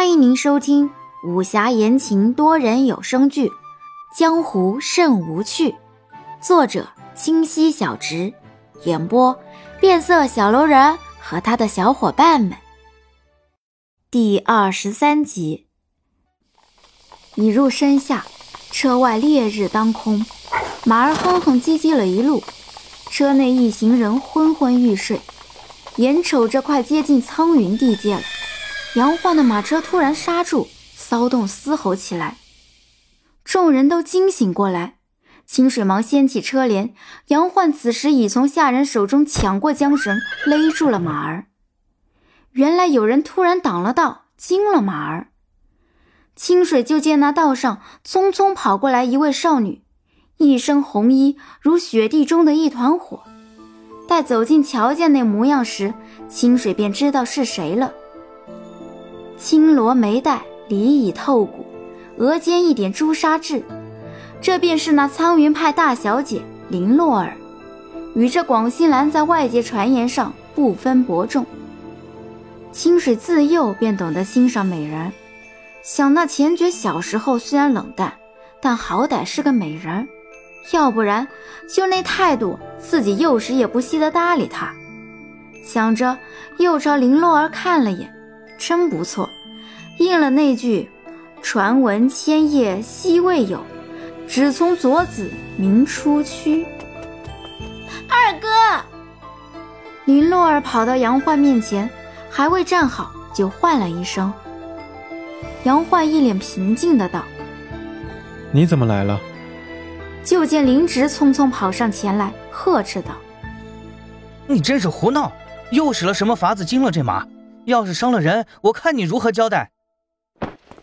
欢迎您收听武侠言情多人有声剧《江湖甚无趣》，作者：清溪小直，演播：变色小楼人和他的小伙伴们。第二十三集，已入深夏，车外烈日当空，马儿哼哼唧唧了一路，车内一行人昏昏欲睡，眼瞅着快接近苍云地界了。杨焕的马车突然刹住，骚动嘶吼起来，众人都惊醒过来。清水忙掀起车帘，杨焕此时已从下人手中抢过缰绳，勒住了马儿。原来有人突然挡了道，惊了马儿。清水就见那道上匆匆跑过来一位少女，一身红衣如雪地中的一团火。待走近瞧见那模样时，清水便知道是谁了。青罗眉黛，里已透骨，额间一点朱砂痣，这便是那苍云派大小姐林洛儿，与这广心兰在外界传言上不分伯仲。清水自幼便懂得欣赏美人，想那钱爵小时候虽然冷淡，但好歹是个美人，要不然就那态度，自己幼时也不稀得搭理他。想着，又朝林洛儿看了眼。真不错，应了那句“传闻千叶昔未有，只从左子明初区”。二哥，林洛儿跑到杨焕面前，还未站好，就唤了一声。杨焕一脸平静的道：“你怎么来了？”就见林直匆匆跑上前来，呵斥道：“你真是胡闹！又使了什么法子惊了这马？”要是伤了人，我看你如何交代。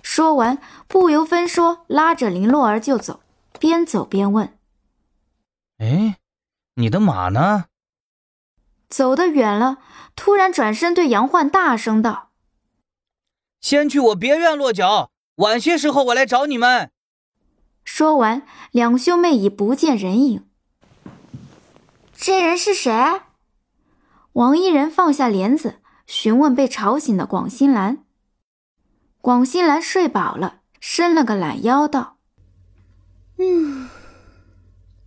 说完，不由分说，拉着林洛儿就走，边走边问：“哎，你的马呢？”走得远了，突然转身对杨焕大声道：“先去我别院落脚，晚些时候我来找你们。”说完，两兄妹已不见人影。这人是谁？王一人放下帘子。询问被吵醒的广新兰，广新兰睡饱了，伸了个懒腰，道：“嗯，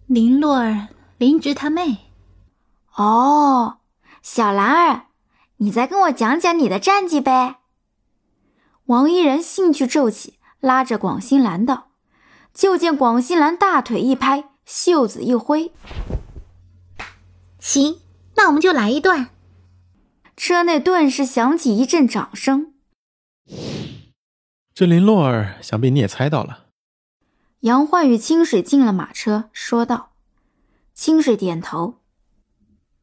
林洛儿，林植他妹。哦，小兰儿，你再跟我讲讲你的战绩呗。”王一人兴趣骤起，拉着广新兰道：“就见广新兰大腿一拍，袖子一挥，行，那我们就来一段。”车内顿时响起一阵掌声。这林洛儿，想必你也猜到了。杨焕与清水进了马车，说道：“清水点头。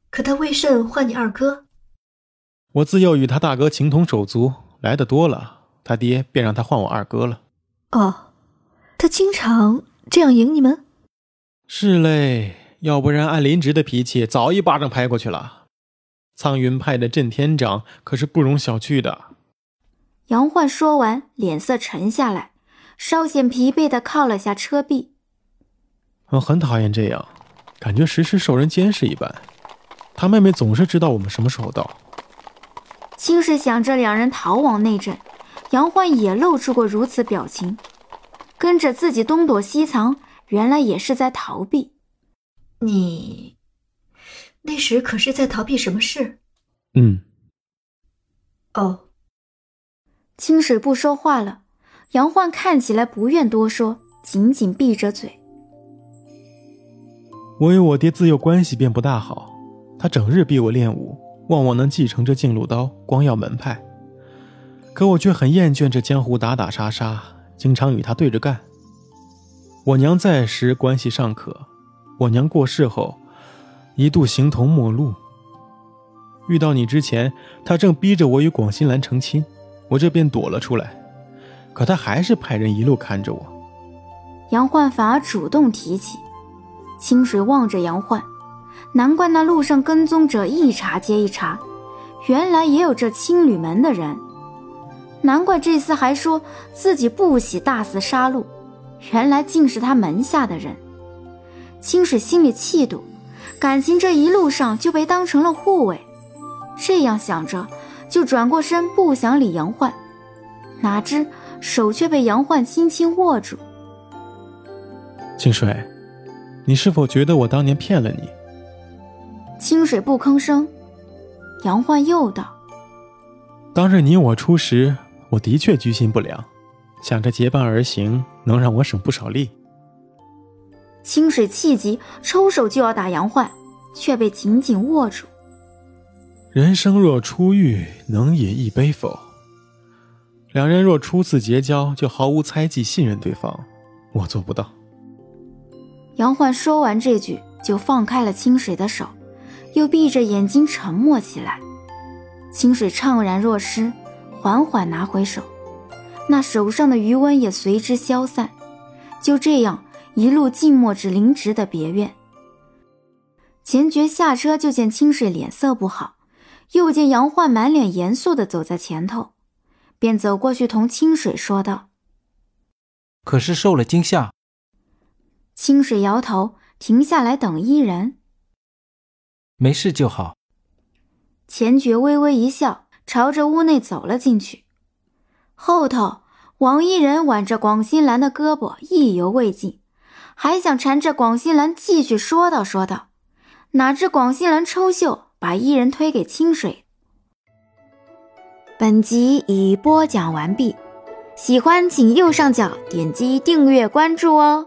可他为甚唤你二哥？我自幼与他大哥情同手足，来的多了，他爹便让他唤我二哥了。哦，他经常这样迎你们？是嘞，要不然按林直的脾气，早一巴掌拍过去了。”苍云派的震天掌可是不容小觑的。杨焕说完，脸色沉下来，稍显疲惫的靠了下车壁。我很讨厌这样，感觉时时受人监视一般。他妹妹总是知道我们什么时候到。清水想着两人逃往内阵，杨焕也露出过如此表情，跟着自己东躲西藏，原来也是在逃避。你。那时可是在逃避什么事？嗯。哦。清水不说话了，杨焕看起来不愿多说，紧紧闭着嘴。我与我爹自幼关系便不大好，他整日逼我练武，望我能继承这净露刀光耀门派。可我却很厌倦这江湖打打杀杀，经常与他对着干。我娘在时关系尚可，我娘过世后。一度形同陌路。遇到你之前，他正逼着我与广新兰成亲，我这便躲了出来。可他还是派人一路看着我。杨焕反而主动提起。清水望着杨焕，难怪那路上跟踪者一茬接一茬，原来也有这青旅门的人。难怪这厮还说自己不喜大肆杀戮，原来竟是他门下的人。清水心里气堵。感情这一路上就被当成了护卫，这样想着，就转过身不想理杨焕。哪知手却被杨焕轻轻握住。清水，你是否觉得我当年骗了你？清水不吭声。杨焕又道：“当日你我初识，我的确居心不良，想着结伴而行能让我省不少力。”清水气急，抽手就要打杨焕，却被紧紧握住。人生若初遇，能饮一杯否？两人若初次结交，就毫无猜忌，信任对方，我做不到。杨焕说完这句，就放开了清水的手，又闭着眼睛沉默起来。清水怅然若失，缓缓拿回手，那手上的余温也随之消散。就这样，一路静默至林直的别院。钱爵下车就见清水脸色不好。又见杨焕满脸严肃地走在前头，便走过去同清水说道：“可是受了惊吓？”清水摇头，停下来等伊人。没事就好。钱爵微微一笑，朝着屋内走了进去。后头，王伊人挽着广新兰的胳膊，意犹未尽，还想缠着广信兰继续说道说道，哪知广信兰抽袖。把伊人推给清水。本集已播讲完毕，喜欢请右上角点击订阅关注哦。